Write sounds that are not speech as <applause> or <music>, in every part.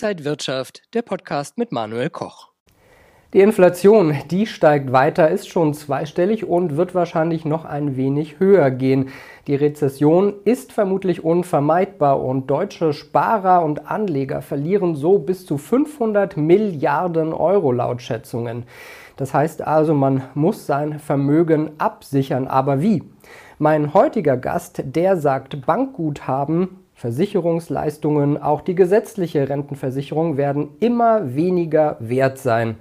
Inside Wirtschaft, der Podcast mit Manuel Koch. Die Inflation, die steigt weiter, ist schon zweistellig und wird wahrscheinlich noch ein wenig höher gehen. Die Rezession ist vermutlich unvermeidbar und deutsche Sparer und Anleger verlieren so bis zu 500 Milliarden Euro laut Schätzungen. Das heißt also, man muss sein Vermögen absichern. Aber wie? Mein heutiger Gast, der sagt, Bankguthaben Versicherungsleistungen, auch die gesetzliche Rentenversicherung werden immer weniger wert sein.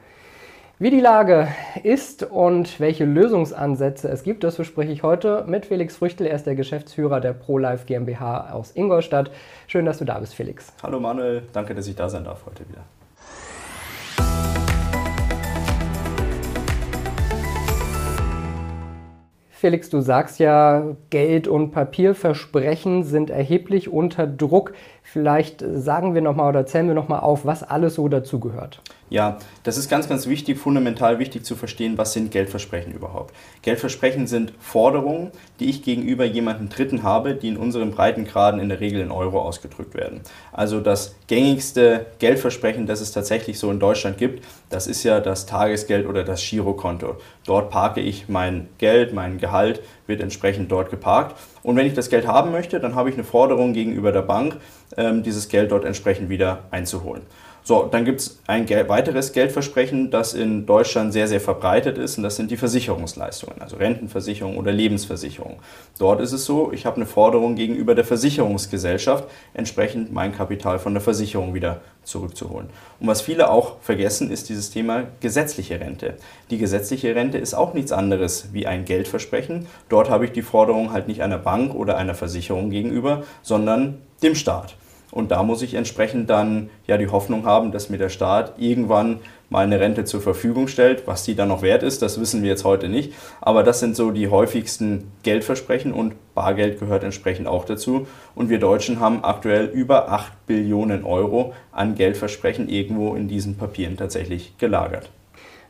Wie die Lage ist und welche Lösungsansätze es gibt, das bespreche ich heute mit Felix Früchtel. Er ist der Geschäftsführer der ProLife GmbH aus Ingolstadt. Schön, dass du da bist, Felix. Hallo Manuel, danke, dass ich da sein darf heute wieder. Felix, du sagst ja, Geld- und Papierversprechen sind erheblich unter Druck. Vielleicht sagen wir nochmal oder zählen wir nochmal auf, was alles so dazugehört. Ja, das ist ganz, ganz wichtig, fundamental wichtig zu verstehen, was sind Geldversprechen überhaupt. Geldversprechen sind Forderungen, die ich gegenüber jemandem Dritten habe, die in unseren Breitengraden in der Regel in Euro ausgedrückt werden. Also das gängigste Geldversprechen, das es tatsächlich so in Deutschland gibt, das ist ja das Tagesgeld oder das Girokonto. Dort parke ich mein Geld, mein Gehalt wird entsprechend dort geparkt. Und wenn ich das Geld haben möchte, dann habe ich eine Forderung gegenüber der Bank, ähm, dieses Geld dort entsprechend wieder einzuholen. So, dann gibt es ein weiteres Geldversprechen, das in Deutschland sehr, sehr verbreitet ist, und das sind die Versicherungsleistungen, also Rentenversicherung oder Lebensversicherung. Dort ist es so, ich habe eine Forderung gegenüber der Versicherungsgesellschaft, entsprechend mein Kapital von der Versicherung wieder zurückzuholen. Und was viele auch vergessen, ist dieses Thema gesetzliche Rente. Die gesetzliche Rente ist auch nichts anderes wie ein Geldversprechen. Dort habe ich die Forderung halt nicht einer Bank oder einer Versicherung gegenüber, sondern dem Staat. Und da muss ich entsprechend dann ja die Hoffnung haben, dass mir der Staat irgendwann mal eine Rente zur Verfügung stellt. Was die dann noch wert ist, das wissen wir jetzt heute nicht. Aber das sind so die häufigsten Geldversprechen und Bargeld gehört entsprechend auch dazu. Und wir Deutschen haben aktuell über 8 Billionen Euro an Geldversprechen irgendwo in diesen Papieren tatsächlich gelagert.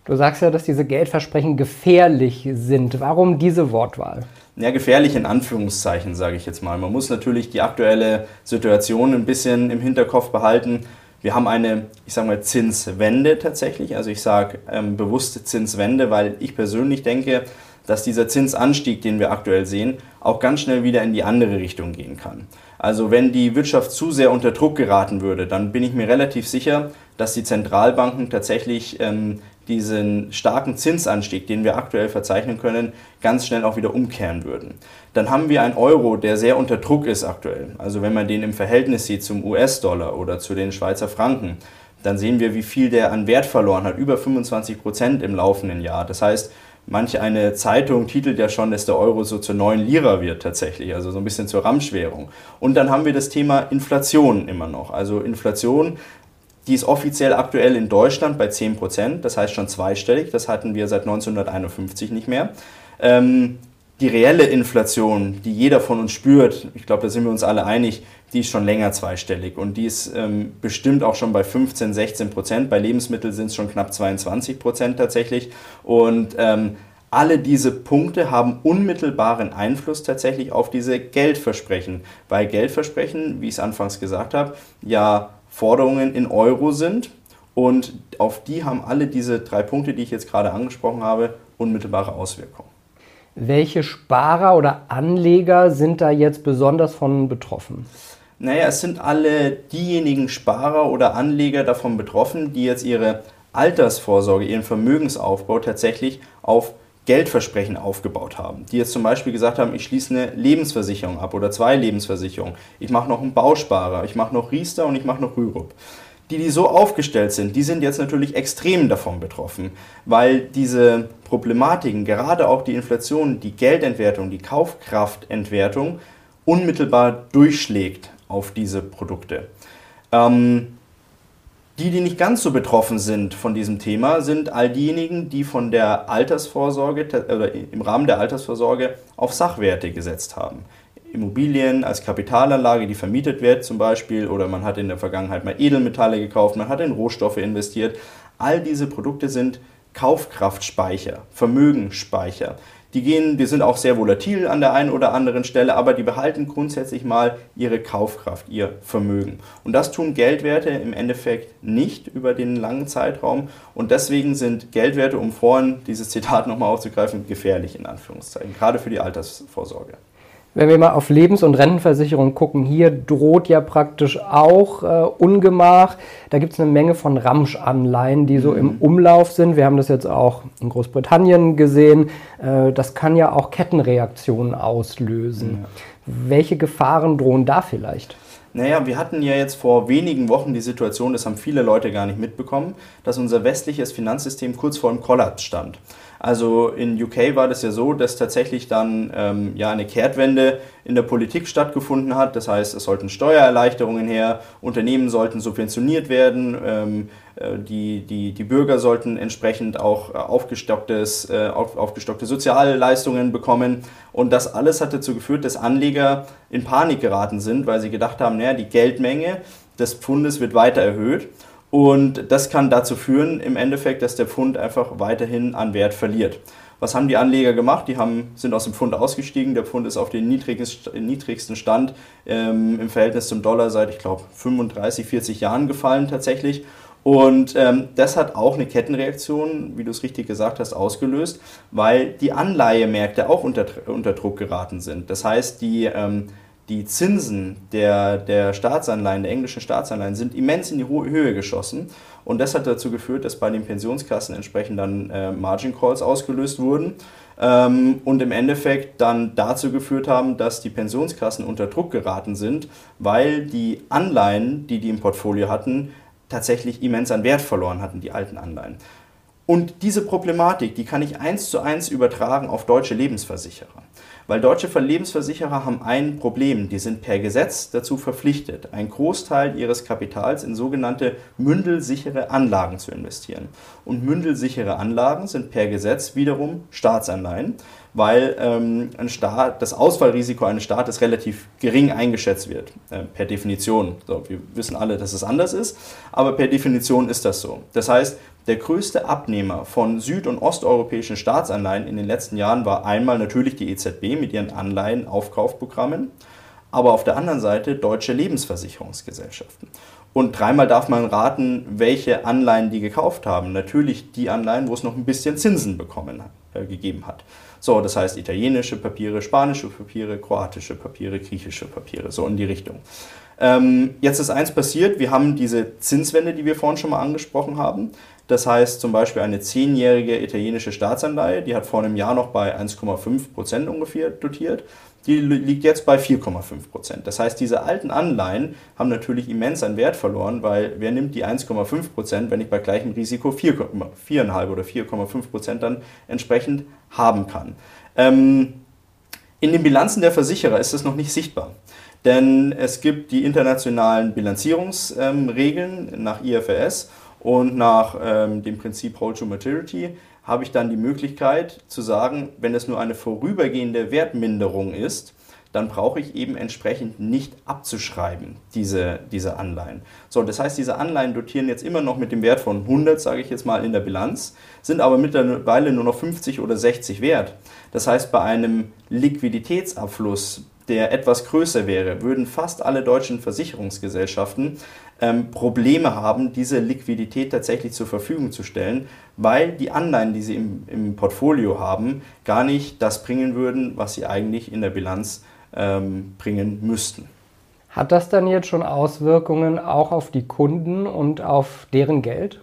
Du sagst ja, dass diese Geldversprechen gefährlich sind. Warum diese Wortwahl? Ja, gefährlich in Anführungszeichen, sage ich jetzt mal. Man muss natürlich die aktuelle Situation ein bisschen im Hinterkopf behalten. Wir haben eine, ich sage mal, Zinswende tatsächlich. Also ich sage ähm, bewusst Zinswende, weil ich persönlich denke, dass dieser Zinsanstieg, den wir aktuell sehen, auch ganz schnell wieder in die andere Richtung gehen kann. Also wenn die Wirtschaft zu sehr unter Druck geraten würde, dann bin ich mir relativ sicher, dass die Zentralbanken tatsächlich ähm, diesen starken Zinsanstieg, den wir aktuell verzeichnen können, ganz schnell auch wieder umkehren würden. Dann haben wir einen Euro, der sehr unter Druck ist aktuell. Also wenn man den im Verhältnis sieht zum US-Dollar oder zu den Schweizer Franken, dann sehen wir, wie viel der an Wert verloren hat, über 25 Prozent im laufenden Jahr. Das heißt, manche eine Zeitung titelt ja schon, dass der Euro so zur neuen Lira wird tatsächlich, also so ein bisschen zur Ramschwährung. Und dann haben wir das Thema Inflation immer noch. Also Inflation die ist offiziell aktuell in Deutschland bei 10%, das heißt schon zweistellig, das hatten wir seit 1951 nicht mehr. Ähm, die reelle Inflation, die jeder von uns spürt, ich glaube, da sind wir uns alle einig, die ist schon länger zweistellig und die ist ähm, bestimmt auch schon bei 15, 16 Prozent. Bei Lebensmitteln sind es schon knapp 22 Prozent tatsächlich. Und ähm, alle diese Punkte haben unmittelbaren Einfluss tatsächlich auf diese Geldversprechen. Weil Geldversprechen, wie ich es anfangs gesagt habe, ja Forderungen in Euro sind. Und auf die haben alle diese drei Punkte, die ich jetzt gerade angesprochen habe, unmittelbare Auswirkungen. Welche Sparer oder Anleger sind da jetzt besonders von betroffen? Naja, es sind alle diejenigen Sparer oder Anleger davon betroffen, die jetzt ihre Altersvorsorge, ihren Vermögensaufbau tatsächlich auf Geldversprechen aufgebaut haben, die jetzt zum Beispiel gesagt haben, ich schließe eine Lebensversicherung ab oder zwei Lebensversicherungen, ich mache noch einen Bausparer, ich mache noch Riester und ich mache noch Rürup. Die, die so aufgestellt sind, die sind jetzt natürlich extrem davon betroffen, weil diese Problematiken, gerade auch die Inflation, die Geldentwertung, die Kaufkraftentwertung unmittelbar durchschlägt auf diese Produkte. Ähm, die, die nicht ganz so betroffen sind von diesem Thema, sind all diejenigen, die von der Altersvorsorge oder im Rahmen der Altersvorsorge auf Sachwerte gesetzt haben. Immobilien als Kapitalanlage, die vermietet wird zum Beispiel, oder man hat in der Vergangenheit mal Edelmetalle gekauft, man hat in Rohstoffe investiert. All diese Produkte sind Kaufkraftspeicher, Vermögensspeicher, Die gehen, die sind auch sehr volatil an der einen oder anderen Stelle, aber die behalten grundsätzlich mal ihre Kaufkraft, ihr Vermögen. Und das tun Geldwerte im Endeffekt nicht über den langen Zeitraum. Und deswegen sind Geldwerte, um vorhin dieses Zitat nochmal aufzugreifen, gefährlich in Anführungszeichen, gerade für die Altersvorsorge. Wenn wir mal auf Lebens- und Rentenversicherung gucken, hier droht ja praktisch auch äh, Ungemach. Da gibt es eine Menge von Ramsch-Anleihen, die so mhm. im Umlauf sind. Wir haben das jetzt auch in Großbritannien gesehen. Äh, das kann ja auch Kettenreaktionen auslösen. Ja. Welche Gefahren drohen da vielleicht? Naja, wir hatten ja jetzt vor wenigen Wochen die Situation, das haben viele Leute gar nicht mitbekommen, dass unser westliches Finanzsystem kurz vor dem Kollaps stand. Also in UK war das ja so, dass tatsächlich dann ähm, ja eine Kehrtwende in der Politik stattgefunden hat. Das heißt, es sollten Steuererleichterungen her, Unternehmen sollten subventioniert werden, ähm, äh, die, die, die Bürger sollten entsprechend auch äh, aufgestocktes, äh, auf, aufgestockte Sozialleistungen bekommen. Und das alles hat dazu geführt, dass Anleger in Panik geraten sind, weil sie gedacht haben, naja, die Geldmenge des Pfundes wird weiter erhöht. Und das kann dazu führen, im Endeffekt, dass der Pfund einfach weiterhin an Wert verliert. Was haben die Anleger gemacht? Die haben, sind aus dem Pfund ausgestiegen. Der Pfund ist auf den niedrigsten Stand ähm, im Verhältnis zum Dollar seit, ich glaube, 35, 40 Jahren gefallen tatsächlich. Und ähm, das hat auch eine Kettenreaktion, wie du es richtig gesagt hast, ausgelöst, weil die Anleihemärkte auch unter, unter Druck geraten sind. Das heißt, die ähm, die Zinsen der, der Staatsanleihen, der englischen Staatsanleihen, sind immens in die Höhe geschossen. Und das hat dazu geführt, dass bei den Pensionskassen entsprechend dann äh, Margin Calls ausgelöst wurden ähm, und im Endeffekt dann dazu geführt haben, dass die Pensionskassen unter Druck geraten sind, weil die Anleihen, die die im Portfolio hatten, tatsächlich immens an Wert verloren hatten, die alten Anleihen. Und diese Problematik, die kann ich eins zu eins übertragen auf deutsche Lebensversicherer. Weil deutsche Lebensversicherer haben ein Problem. Die sind per Gesetz dazu verpflichtet, einen Großteil ihres Kapitals in sogenannte mündelsichere Anlagen zu investieren. Und mündelsichere Anlagen sind per Gesetz wiederum Staatsanleihen, weil ähm, ein Staat, das Ausfallrisiko eines Staates relativ gering eingeschätzt wird, äh, per Definition. So, wir wissen alle, dass es anders ist, aber per Definition ist das so. Das heißt, der größte Abnehmer von süd- und osteuropäischen Staatsanleihen in den letzten Jahren war einmal natürlich die EZB mit ihren Anleihenaufkaufprogrammen, aber auf der anderen Seite deutsche Lebensversicherungsgesellschaften. Und dreimal darf man raten, welche Anleihen die gekauft haben. Natürlich die Anleihen, wo es noch ein bisschen Zinsen bekommen, äh, gegeben hat. So, das heißt italienische Papiere, spanische Papiere, kroatische Papiere, griechische Papiere, so in die Richtung. Ähm, jetzt ist eins passiert, wir haben diese Zinswende, die wir vorhin schon mal angesprochen haben. Das heißt zum Beispiel eine zehnjährige italienische Staatsanleihe, die hat vor einem Jahr noch bei 1,5 Prozent ungefähr dotiert. Die liegt jetzt bei 4,5 Prozent. Das heißt, diese alten Anleihen haben natürlich immens an Wert verloren, weil wer nimmt die 1,5 Prozent, wenn ich bei gleichem Risiko 4,5 oder 4,5 Prozent dann entsprechend haben kann. Ähm, in den Bilanzen der Versicherer ist das noch nicht sichtbar. Denn es gibt die internationalen Bilanzierungsregeln ähm, nach IFRS und nach ähm, dem Prinzip Hold to Maturity habe ich dann die Möglichkeit zu sagen, wenn es nur eine vorübergehende Wertminderung ist, dann brauche ich eben entsprechend nicht abzuschreiben, diese, diese Anleihen. So, das heißt, diese Anleihen dotieren jetzt immer noch mit dem Wert von 100, sage ich jetzt mal, in der Bilanz, sind aber mittlerweile nur noch 50 oder 60 wert. Das heißt, bei einem Liquiditätsabfluss, der etwas größer wäre, würden fast alle deutschen Versicherungsgesellschaften ähm, Probleme haben, diese Liquidität tatsächlich zur Verfügung zu stellen, weil die Anleihen, die sie im, im Portfolio haben, gar nicht das bringen würden, was sie eigentlich in der Bilanz ähm, bringen müssten. Hat das dann jetzt schon Auswirkungen auch auf die Kunden und auf deren Geld?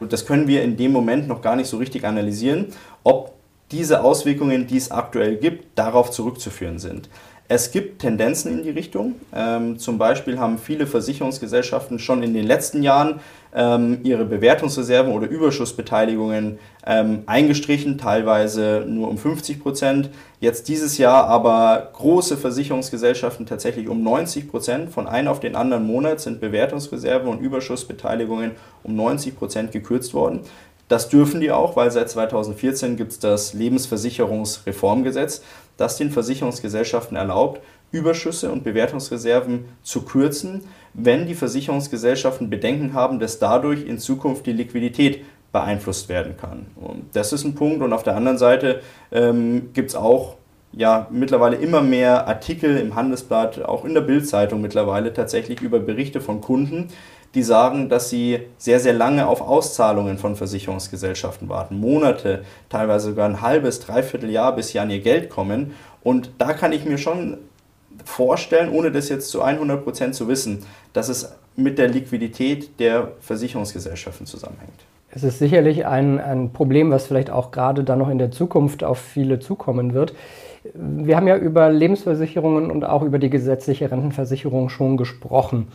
Das können wir in dem Moment noch gar nicht so richtig analysieren, ob diese Auswirkungen, die es aktuell gibt, darauf zurückzuführen sind. Es gibt Tendenzen in die Richtung. Ähm, zum Beispiel haben viele Versicherungsgesellschaften schon in den letzten Jahren ähm, ihre Bewertungsreserven oder Überschussbeteiligungen ähm, eingestrichen, teilweise nur um 50 Prozent. Jetzt dieses Jahr aber große Versicherungsgesellschaften tatsächlich um 90 Prozent. Von einem auf den anderen Monat sind Bewertungsreserven und Überschussbeteiligungen um 90 Prozent gekürzt worden. Das dürfen die auch, weil seit 2014 gibt es das Lebensversicherungsreformgesetz, das den Versicherungsgesellschaften erlaubt, Überschüsse und Bewertungsreserven zu kürzen, wenn die Versicherungsgesellschaften Bedenken haben, dass dadurch in Zukunft die Liquidität beeinflusst werden kann. Und das ist ein Punkt. Und auf der anderen Seite ähm, gibt es auch ja mittlerweile immer mehr Artikel im Handelsblatt, auch in der Bildzeitung mittlerweile tatsächlich über Berichte von Kunden, die sagen, dass sie sehr, sehr lange auf Auszahlungen von Versicherungsgesellschaften warten. Monate, teilweise sogar ein halbes, dreiviertel Jahr, bis sie an ihr Geld kommen. Und da kann ich mir schon vorstellen, ohne das jetzt zu 100 Prozent zu wissen, dass es mit der Liquidität der Versicherungsgesellschaften zusammenhängt. Es ist sicherlich ein, ein Problem, was vielleicht auch gerade dann noch in der Zukunft auf viele zukommen wird. Wir haben ja über Lebensversicherungen und auch über die gesetzliche Rentenversicherung schon gesprochen.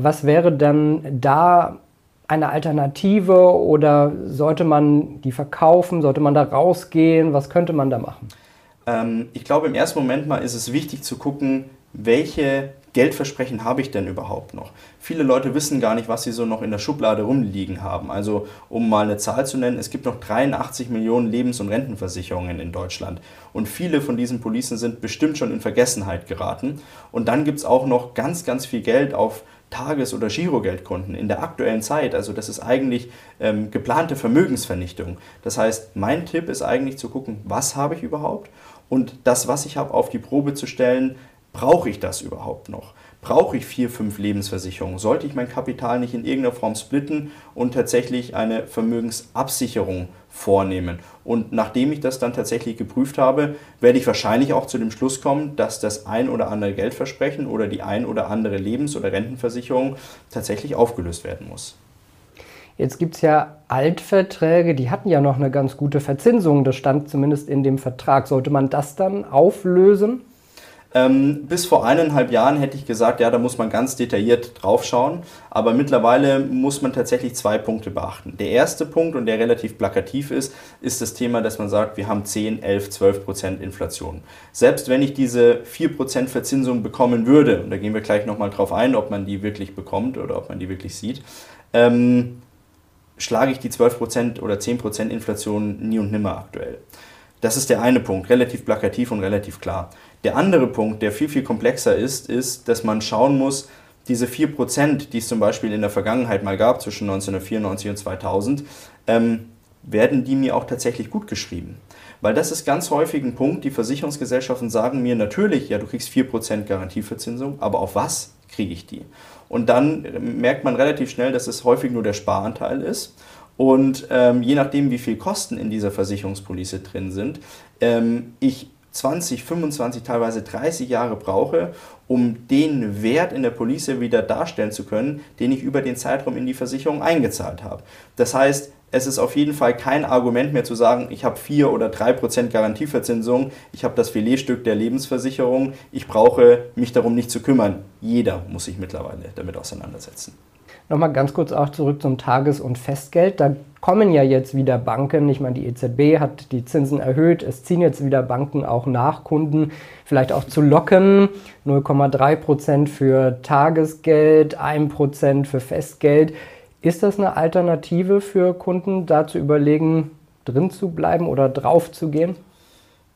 Was wäre dann da eine Alternative oder sollte man die verkaufen? Sollte man da rausgehen? Was könnte man da machen? Ähm, ich glaube, im ersten Moment mal ist es wichtig zu gucken, welche Geldversprechen habe ich denn überhaupt noch? Viele Leute wissen gar nicht, was sie so noch in der Schublade rumliegen haben. Also, um mal eine Zahl zu nennen, es gibt noch 83 Millionen Lebens- und Rentenversicherungen in Deutschland. Und viele von diesen Policen sind bestimmt schon in Vergessenheit geraten. Und dann gibt es auch noch ganz, ganz viel Geld auf Tages- oder Girogeldkonten in der aktuellen Zeit. Also das ist eigentlich ähm, geplante Vermögensvernichtung. Das heißt, mein Tipp ist eigentlich zu gucken, was habe ich überhaupt und das, was ich habe, auf die Probe zu stellen, Brauche ich das überhaupt noch? Brauche ich vier, fünf Lebensversicherungen? Sollte ich mein Kapital nicht in irgendeiner Form splitten und tatsächlich eine Vermögensabsicherung vornehmen? Und nachdem ich das dann tatsächlich geprüft habe, werde ich wahrscheinlich auch zu dem Schluss kommen, dass das ein oder andere Geldversprechen oder die ein oder andere Lebens- oder Rentenversicherung tatsächlich aufgelöst werden muss. Jetzt gibt es ja Altverträge, die hatten ja noch eine ganz gute Verzinsung. Das stand zumindest in dem Vertrag. Sollte man das dann auflösen? Ähm, bis vor eineinhalb Jahren hätte ich gesagt, ja, da muss man ganz detailliert draufschauen. Aber mittlerweile muss man tatsächlich zwei Punkte beachten. Der erste Punkt, und der relativ plakativ ist, ist das Thema, dass man sagt, wir haben 10, 11, 12 Prozent Inflation. Selbst wenn ich diese 4 Prozent Verzinsung bekommen würde, und da gehen wir gleich nochmal drauf ein, ob man die wirklich bekommt oder ob man die wirklich sieht, ähm, schlage ich die 12 Prozent oder 10 Prozent Inflation nie und nimmer aktuell. Das ist der eine Punkt, relativ plakativ und relativ klar. Der andere Punkt, der viel, viel komplexer ist, ist, dass man schauen muss, diese 4%, die es zum Beispiel in der Vergangenheit mal gab, zwischen 1994 und 2000, ähm, werden die mir auch tatsächlich gut geschrieben? Weil das ist ganz häufig ein Punkt, die Versicherungsgesellschaften sagen mir natürlich, ja, du kriegst 4% Garantieverzinsung, aber auf was kriege ich die? Und dann merkt man relativ schnell, dass es häufig nur der Sparanteil ist. Und ähm, je nachdem, wie viel Kosten in dieser Versicherungspolice drin sind, ähm, ich 20, 25, teilweise 30 Jahre brauche, um den Wert in der Police wieder darstellen zu können, den ich über den Zeitraum in die Versicherung eingezahlt habe. Das heißt, es ist auf jeden Fall kein Argument mehr zu sagen, ich habe 4 oder 3 Prozent Garantieverzinsung, ich habe das Filetstück der Lebensversicherung, ich brauche mich darum nicht zu kümmern. Jeder muss sich mittlerweile damit auseinandersetzen. Nochmal ganz kurz auch zurück zum Tages- und Festgeld. Da kommen ja jetzt wieder Banken. Ich meine, die EZB hat die Zinsen erhöht. Es ziehen jetzt wieder Banken auch nach, Kunden vielleicht auch zu locken. 0,3 Prozent für Tagesgeld, 1 Prozent für Festgeld. Ist das eine Alternative für Kunden, da zu überlegen, drin zu bleiben oder drauf zu gehen?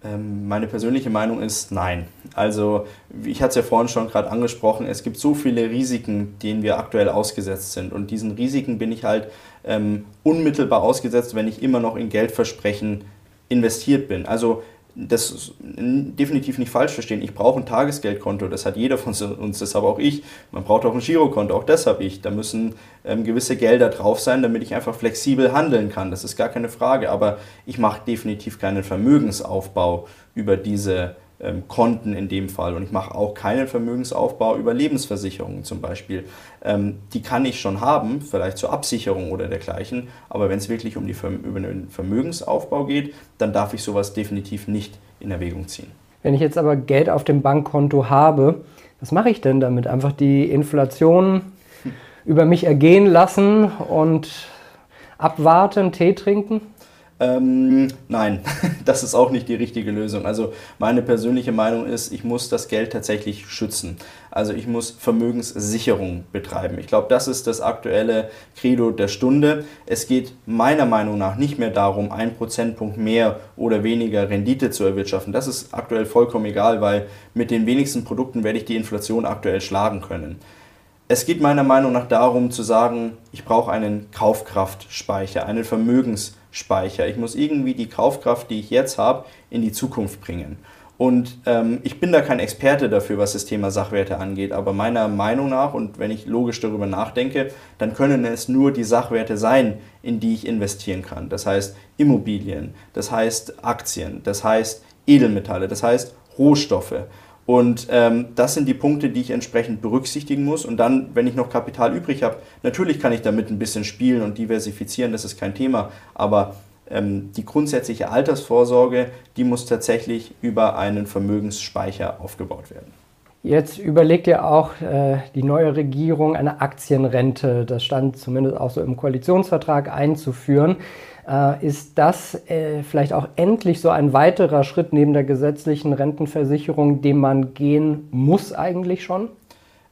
Ähm, meine persönliche Meinung ist nein. Also ich hatte es ja vorhin schon gerade angesprochen, es gibt so viele Risiken, denen wir aktuell ausgesetzt sind. Und diesen Risiken bin ich halt ähm, unmittelbar ausgesetzt, wenn ich immer noch in Geldversprechen investiert bin. Also das definitiv nicht falsch verstehen. Ich brauche ein Tagesgeldkonto, das hat jeder von uns, das habe auch ich. Man braucht auch ein Girokonto, auch das habe ich. Da müssen ähm, gewisse Gelder drauf sein, damit ich einfach flexibel handeln kann. Das ist gar keine Frage. Aber ich mache definitiv keinen Vermögensaufbau über diese ähm, Konten in dem Fall. Und ich mache auch keinen Vermögensaufbau über Lebensversicherungen zum Beispiel. Ähm, die kann ich schon haben, vielleicht zur Absicherung oder dergleichen. Aber wenn es wirklich um die, über den Vermögensaufbau geht, dann darf ich sowas definitiv nicht in Erwägung ziehen. Wenn ich jetzt aber Geld auf dem Bankkonto habe, was mache ich denn damit? Einfach die Inflation <laughs> über mich ergehen lassen und abwarten, Tee trinken? Ähm, nein, <laughs> das ist auch nicht die richtige Lösung. Also meine persönliche Meinung ist, ich muss das Geld tatsächlich schützen. Also ich muss Vermögenssicherung betreiben. Ich glaube, das ist das aktuelle Credo der Stunde. Es geht meiner Meinung nach nicht mehr darum, einen Prozentpunkt mehr oder weniger Rendite zu erwirtschaften. Das ist aktuell vollkommen egal, weil mit den wenigsten Produkten werde ich die Inflation aktuell schlagen können Es geht meiner Meinung nach darum zu sagen, ich brauche einen Kaufkraftspeicher, einen Vermögensspeicher. Ich muss irgendwie die Kaufkraft, die ich jetzt habe, in die Zukunft bringen. Und ähm, ich bin da kein Experte dafür, was das Thema Sachwerte angeht, aber meiner Meinung nach und wenn ich logisch darüber nachdenke, dann können es nur die Sachwerte sein, in die ich investieren kann. Das heißt Immobilien, das heißt Aktien, das heißt Edelmetalle, das heißt Rohstoffe. Und ähm, das sind die Punkte, die ich entsprechend berücksichtigen muss. Und dann, wenn ich noch Kapital übrig habe, natürlich kann ich damit ein bisschen spielen und diversifizieren, das ist kein Thema. Aber ähm, die grundsätzliche Altersvorsorge, die muss tatsächlich über einen Vermögensspeicher aufgebaut werden. Jetzt überlegt ja auch äh, die neue Regierung eine Aktienrente, das stand zumindest auch so im Koalitionsvertrag einzuführen. Äh, ist das äh, vielleicht auch endlich so ein weiterer Schritt neben der gesetzlichen Rentenversicherung, den man gehen muss eigentlich schon?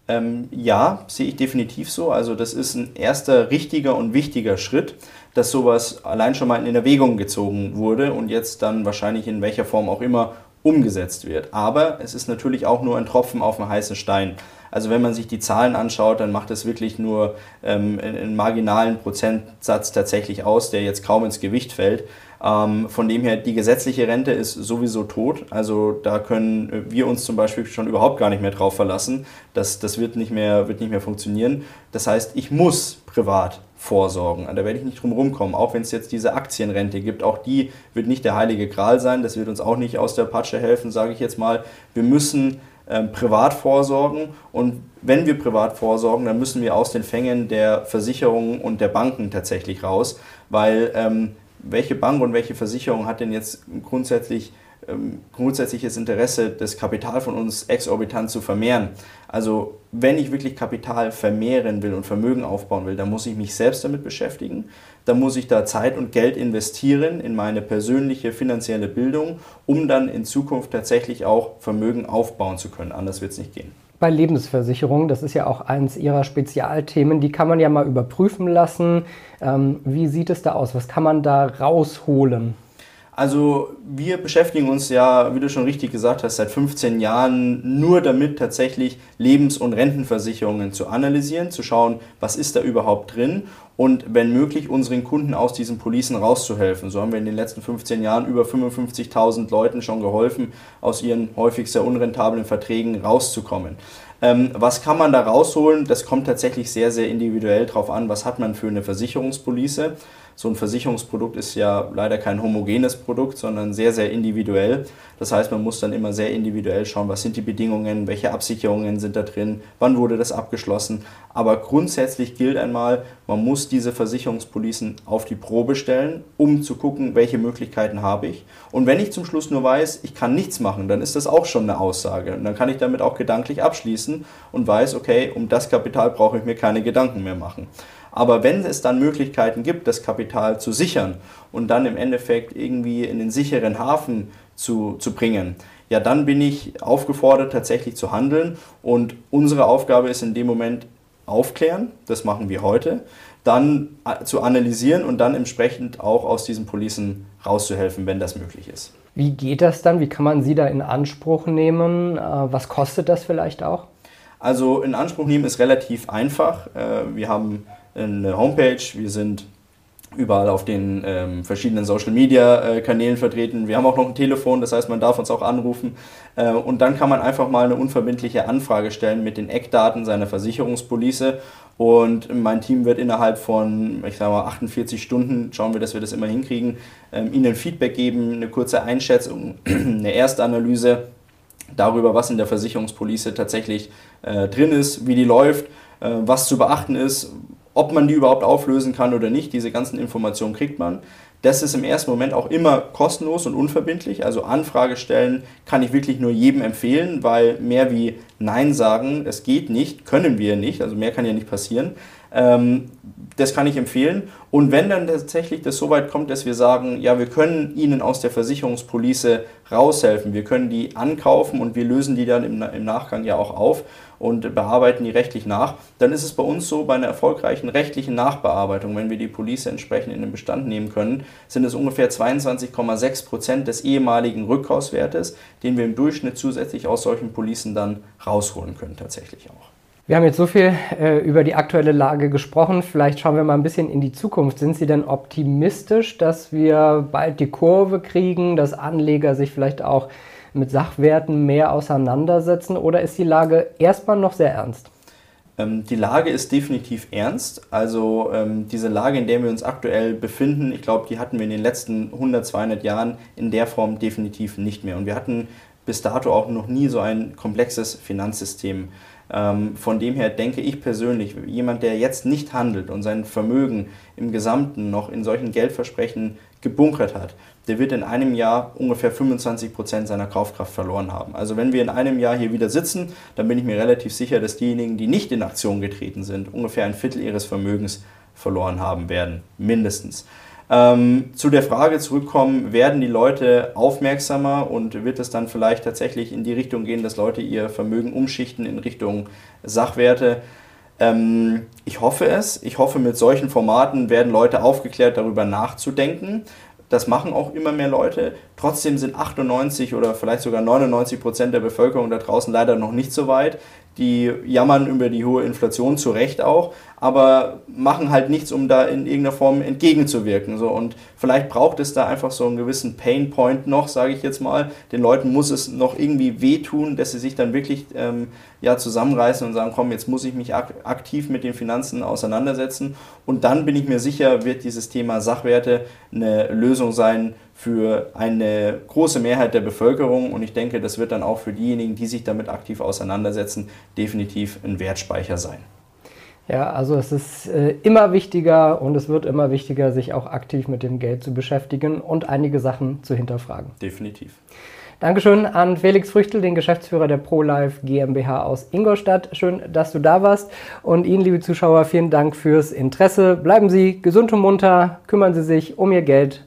Ähm, ja, sehe ich definitiv so. Also das ist ein erster richtiger und wichtiger Schritt, dass sowas allein schon mal in Erwägung gezogen wurde und jetzt dann wahrscheinlich in welcher Form auch immer umgesetzt wird. Aber es ist natürlich auch nur ein Tropfen auf dem heißen Stein. Also wenn man sich die Zahlen anschaut, dann macht es wirklich nur ähm, einen marginalen Prozentsatz tatsächlich aus, der jetzt kaum ins Gewicht fällt. Ähm, von dem her, die gesetzliche Rente ist sowieso tot. Also da können wir uns zum Beispiel schon überhaupt gar nicht mehr drauf verlassen. Das, das wird, nicht mehr, wird nicht mehr funktionieren. Das heißt, ich muss privat vorsorgen. Da werde ich nicht drum rumkommen. Auch wenn es jetzt diese Aktienrente gibt, auch die wird nicht der heilige Gral sein. Das wird uns auch nicht aus der Patsche helfen, sage ich jetzt mal. Wir müssen ähm, privat vorsorgen und wenn wir privat vorsorgen, dann müssen wir aus den Fängen der Versicherungen und der Banken tatsächlich raus, weil ähm, welche Bank und welche Versicherung hat denn jetzt grundsätzlich ähm, grundsätzliches Interesse, das Kapital von uns exorbitant zu vermehren. Also wenn ich wirklich Kapital vermehren will und Vermögen aufbauen will, dann muss ich mich selbst damit beschäftigen. Dann muss ich da Zeit und Geld investieren in meine persönliche finanzielle Bildung, um dann in Zukunft tatsächlich auch Vermögen aufbauen zu können. Anders wird es nicht gehen. Bei Lebensversicherungen, das ist ja auch eins Ihrer Spezialthemen, die kann man ja mal überprüfen lassen. Ähm, wie sieht es da aus? Was kann man da rausholen? Also wir beschäftigen uns ja, wie du schon richtig gesagt hast, seit 15 Jahren nur damit tatsächlich Lebens- und Rentenversicherungen zu analysieren, zu schauen, was ist da überhaupt drin und wenn möglich unseren Kunden aus diesen Policen rauszuhelfen. So haben wir in den letzten 15 Jahren über 55.000 Leuten schon geholfen, aus ihren häufig sehr unrentablen Verträgen rauszukommen. Ähm, was kann man da rausholen? Das kommt tatsächlich sehr, sehr individuell drauf an, was hat man für eine Versicherungspolice so ein Versicherungsprodukt ist ja leider kein homogenes Produkt, sondern sehr, sehr individuell. Das heißt, man muss dann immer sehr individuell schauen, was sind die Bedingungen, welche Absicherungen sind da drin, wann wurde das abgeschlossen. Aber grundsätzlich gilt einmal, man muss diese Versicherungspolicen auf die Probe stellen, um zu gucken, welche Möglichkeiten habe ich. Und wenn ich zum Schluss nur weiß, ich kann nichts machen, dann ist das auch schon eine Aussage. Und dann kann ich damit auch gedanklich abschließen und weiß, okay, um das Kapital brauche ich mir keine Gedanken mehr machen. Aber wenn es dann Möglichkeiten gibt, das Kapital zu sichern und dann im Endeffekt irgendwie in den sicheren Hafen zu, zu bringen, ja, dann bin ich aufgefordert, tatsächlich zu handeln. Und unsere Aufgabe ist in dem Moment aufklären, das machen wir heute, dann äh, zu analysieren und dann entsprechend auch aus diesen Policen rauszuhelfen, wenn das möglich ist. Wie geht das dann? Wie kann man sie da in Anspruch nehmen? Äh, was kostet das vielleicht auch? Also in Anspruch nehmen ist relativ einfach. Äh, wir haben eine Homepage, wir sind überall auf den ähm, verschiedenen Social Media äh, Kanälen vertreten. Wir haben auch noch ein Telefon, das heißt, man darf uns auch anrufen. Äh, und dann kann man einfach mal eine unverbindliche Anfrage stellen mit den Eckdaten seiner Versicherungspolice. Und mein Team wird innerhalb von, ich sage mal, 48 Stunden, schauen wir, dass wir das immer hinkriegen, ähm, Ihnen Feedback geben, eine kurze Einschätzung, <clears throat> eine Erstanalyse darüber, was in der Versicherungspolice tatsächlich äh, drin ist, wie die läuft, äh, was zu beachten ist, ob man die überhaupt auflösen kann oder nicht, diese ganzen Informationen kriegt man. Das ist im ersten Moment auch immer kostenlos und unverbindlich. Also Anfrage stellen kann ich wirklich nur jedem empfehlen, weil mehr wie Nein sagen, es geht nicht, können wir nicht, also mehr kann ja nicht passieren. Ähm, das kann ich empfehlen. Und wenn dann tatsächlich das so weit kommt, dass wir sagen, ja, wir können Ihnen aus der Versicherungspolice raushelfen, wir können die ankaufen und wir lösen die dann im, im Nachgang ja auch auf und bearbeiten die rechtlich nach, dann ist es bei uns so, bei einer erfolgreichen rechtlichen Nachbearbeitung, wenn wir die Police entsprechend in den Bestand nehmen können, sind es ungefähr 22,6 Prozent des ehemaligen Rückkaufswertes, den wir im Durchschnitt zusätzlich aus solchen Policen dann rausholen können tatsächlich auch. Wir haben jetzt so viel äh, über die aktuelle Lage gesprochen. Vielleicht schauen wir mal ein bisschen in die Zukunft. Sind Sie denn optimistisch, dass wir bald die Kurve kriegen, dass Anleger sich vielleicht auch mit Sachwerten mehr auseinandersetzen? Oder ist die Lage erstmal noch sehr ernst? Ähm, die Lage ist definitiv ernst. Also ähm, diese Lage, in der wir uns aktuell befinden, ich glaube, die hatten wir in den letzten 100, 200 Jahren in der Form definitiv nicht mehr. Und wir hatten bis dato auch noch nie so ein komplexes Finanzsystem. Ähm, von dem her denke ich persönlich, jemand, der jetzt nicht handelt und sein Vermögen im Gesamten noch in solchen Geldversprechen gebunkert hat, der wird in einem Jahr ungefähr 25 Prozent seiner Kaufkraft verloren haben. Also wenn wir in einem Jahr hier wieder sitzen, dann bin ich mir relativ sicher, dass diejenigen, die nicht in Aktion getreten sind, ungefähr ein Viertel ihres Vermögens verloren haben werden, mindestens. Ähm, zu der Frage zurückkommen, werden die Leute aufmerksamer und wird es dann vielleicht tatsächlich in die Richtung gehen, dass Leute ihr Vermögen umschichten in Richtung Sachwerte? Ähm, ich hoffe es. Ich hoffe, mit solchen Formaten werden Leute aufgeklärt, darüber nachzudenken. Das machen auch immer mehr Leute. Trotzdem sind 98 oder vielleicht sogar 99 Prozent der Bevölkerung da draußen leider noch nicht so weit. Die jammern über die hohe Inflation, zu Recht auch, aber machen halt nichts, um da in irgendeiner Form entgegenzuwirken. So. Und vielleicht braucht es da einfach so einen gewissen Pain Point noch, sage ich jetzt mal. Den Leuten muss es noch irgendwie wehtun, dass sie sich dann wirklich ähm, ja, zusammenreißen und sagen, komm, jetzt muss ich mich ak aktiv mit den Finanzen auseinandersetzen. Und dann bin ich mir sicher, wird dieses Thema Sachwerte eine Lösung sein für eine große Mehrheit der Bevölkerung. Und ich denke, das wird dann auch für diejenigen, die sich damit aktiv auseinandersetzen, definitiv ein Wertspeicher sein. Ja, also es ist äh, immer wichtiger und es wird immer wichtiger, sich auch aktiv mit dem Geld zu beschäftigen und einige Sachen zu hinterfragen. Definitiv. Dankeschön an Felix Früchtel, den Geschäftsführer der ProLife GmbH aus Ingolstadt. Schön, dass du da warst. Und Ihnen, liebe Zuschauer, vielen Dank fürs Interesse. Bleiben Sie gesund und munter, kümmern Sie sich um Ihr Geld.